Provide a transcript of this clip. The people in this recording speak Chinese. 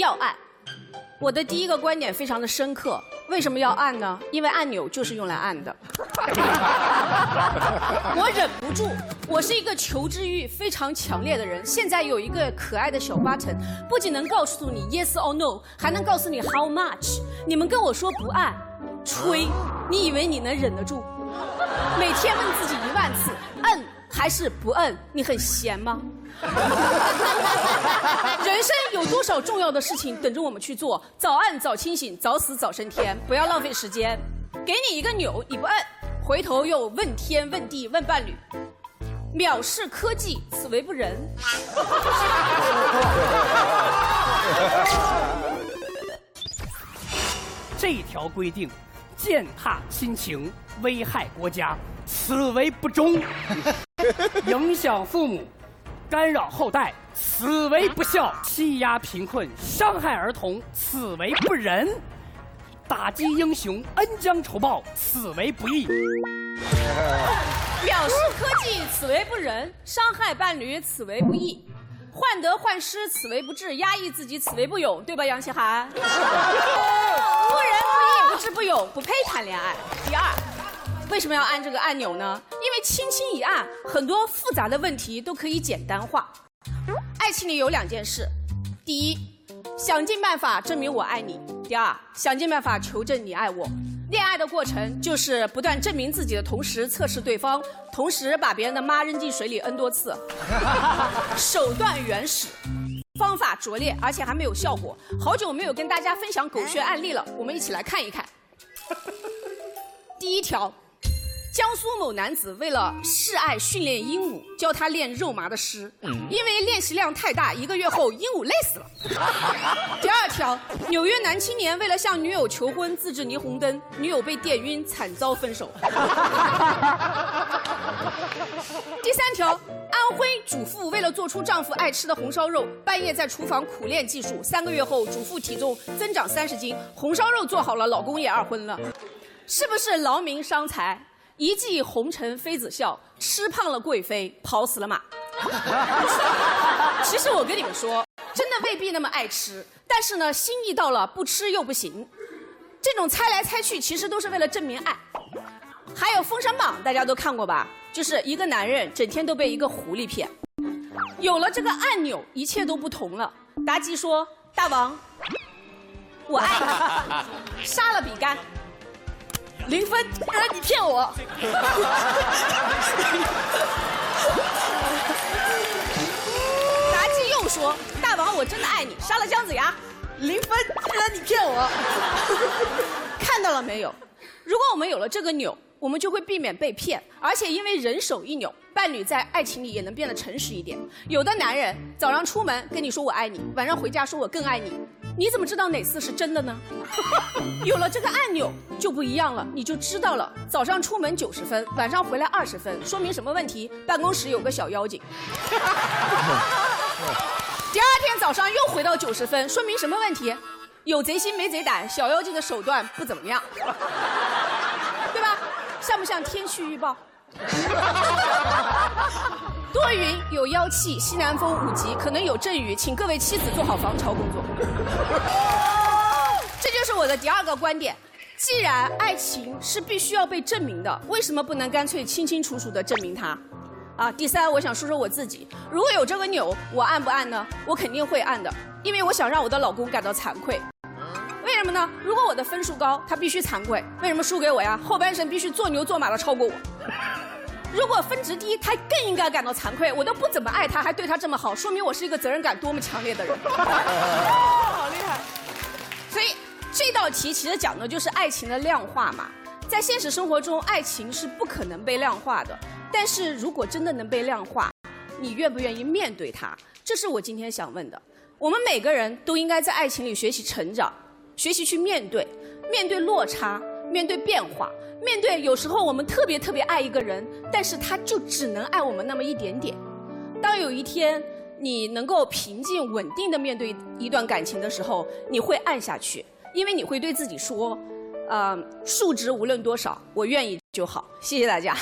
要按。我的第一个观点非常的深刻，为什么要按呢？因为按钮就是用来按的。我忍不住，我是一个求知欲非常强烈的人。现在有一个可爱的小 button，不仅能告诉你 yes or no，还能告诉你 how much。你们跟我说不按，吹，你以为你能忍得住？每天问自己一万次，摁还是不摁？你很闲吗？人生有多少重要的事情等着我们去做？早按早清醒，早死早升天。不要浪费时间。给你一个钮，你不摁，回头又问天问地问伴侣，藐视科技，此为不仁。这条规定，践踏亲情，危害国家，此为不忠；影响父母，干扰后代，此为不孝；欺压贫困，伤害儿童，此为不仁；打击英雄，恩将仇报，此为不义。藐视科技，此为不仁；伤害伴侣，此为不义；患得患失，此为不智；压抑自己，此为不勇，对吧，杨奇涵？不仁不义，不智不勇，不配谈恋爱。第二，为什么要按这个按钮呢？轻轻一按，很多复杂的问题都可以简单化。爱情里有两件事，第一，想尽办法证明我爱你；第二，想尽办法求证你爱我。恋爱的过程就是不断证明自己的同时测试对方，同时把别人的妈扔进水里 n 多次，手段原始，方法拙劣，而且还没有效果。好久没有跟大家分享狗血案例了，我们一起来看一看。第一条。江苏某男子为了示爱训练鹦鹉，教他练肉麻的诗，因为练习量太大，一个月后鹦鹉累死了。第二条，纽约男青年为了向女友求婚自制霓虹灯，女友被电晕，惨遭分手。第三条，安徽主妇为了做出丈夫爱吃的红烧肉，半夜在厨房苦练技术，三个月后主妇体重增长三十斤，红烧肉做好了，老公也二婚了，是不是劳民伤财？一骑红尘妃子笑，吃胖了贵妃，跑死了马。其实我跟你们说，真的未必那么爱吃，但是呢，心意到了，不吃又不行。这种猜来猜去，其实都是为了证明爱。还有《封神榜》，大家都看过吧？就是一个男人整天都被一个狐狸骗，有了这个按钮，一切都不同了。妲己说：“大王，我爱你。”杀了比干。零分，原来你骗我。妲己又说：“大王，我真的爱你。”杀了姜子牙，零分，原来你骗我。看到了没有？如果我们有了这个钮，我们就会避免被骗，而且因为人手一钮，伴侣在爱情里也能变得诚实一点。有的男人早上出门跟你说我爱你，晚上回家说我更爱你。你怎么知道哪次是真的呢？有了这个按钮就不一样了，你就知道了。早上出门九十分，晚上回来二十分，说明什么问题？办公室有个小妖精。第二天早上又回到九十分，说明什么问题？有贼心没贼胆，小妖精的手段不怎么样，对吧？像不像天气预报？多云有妖气，西南风五级，可能有阵雨，请各位妻子做好防潮工作。这就是我的第二个观点。既然爱情是必须要被证明的，为什么不能干脆清清楚楚的证明它？啊，第三，我想说说我自己。如果有这个钮，我按不按呢？我肯定会按的，因为我想让我的老公感到惭愧。为什么呢？如果我的分数高，他必须惭愧。为什么输给我呀？后半生必须做牛做马的超过我。如果分值低，他更应该感到惭愧。我都不怎么爱他，还对他这么好，说明我是一个责任感多么强烈的人。好厉害！所以这道题其实讲的就是爱情的量化嘛。在现实生活中，爱情是不可能被量化的。但是如果真的能被量化，你愿不愿意面对它？这是我今天想问的。我们每个人都应该在爱情里学习成长，学习去面对，面对落差，面对变化。面对有时候我们特别特别爱一个人，但是他就只能爱我们那么一点点。当有一天你能够平静稳定的面对一段感情的时候，你会按下去，因为你会对自己说：“呃，数值无论多少，我愿意就好。”谢谢大家。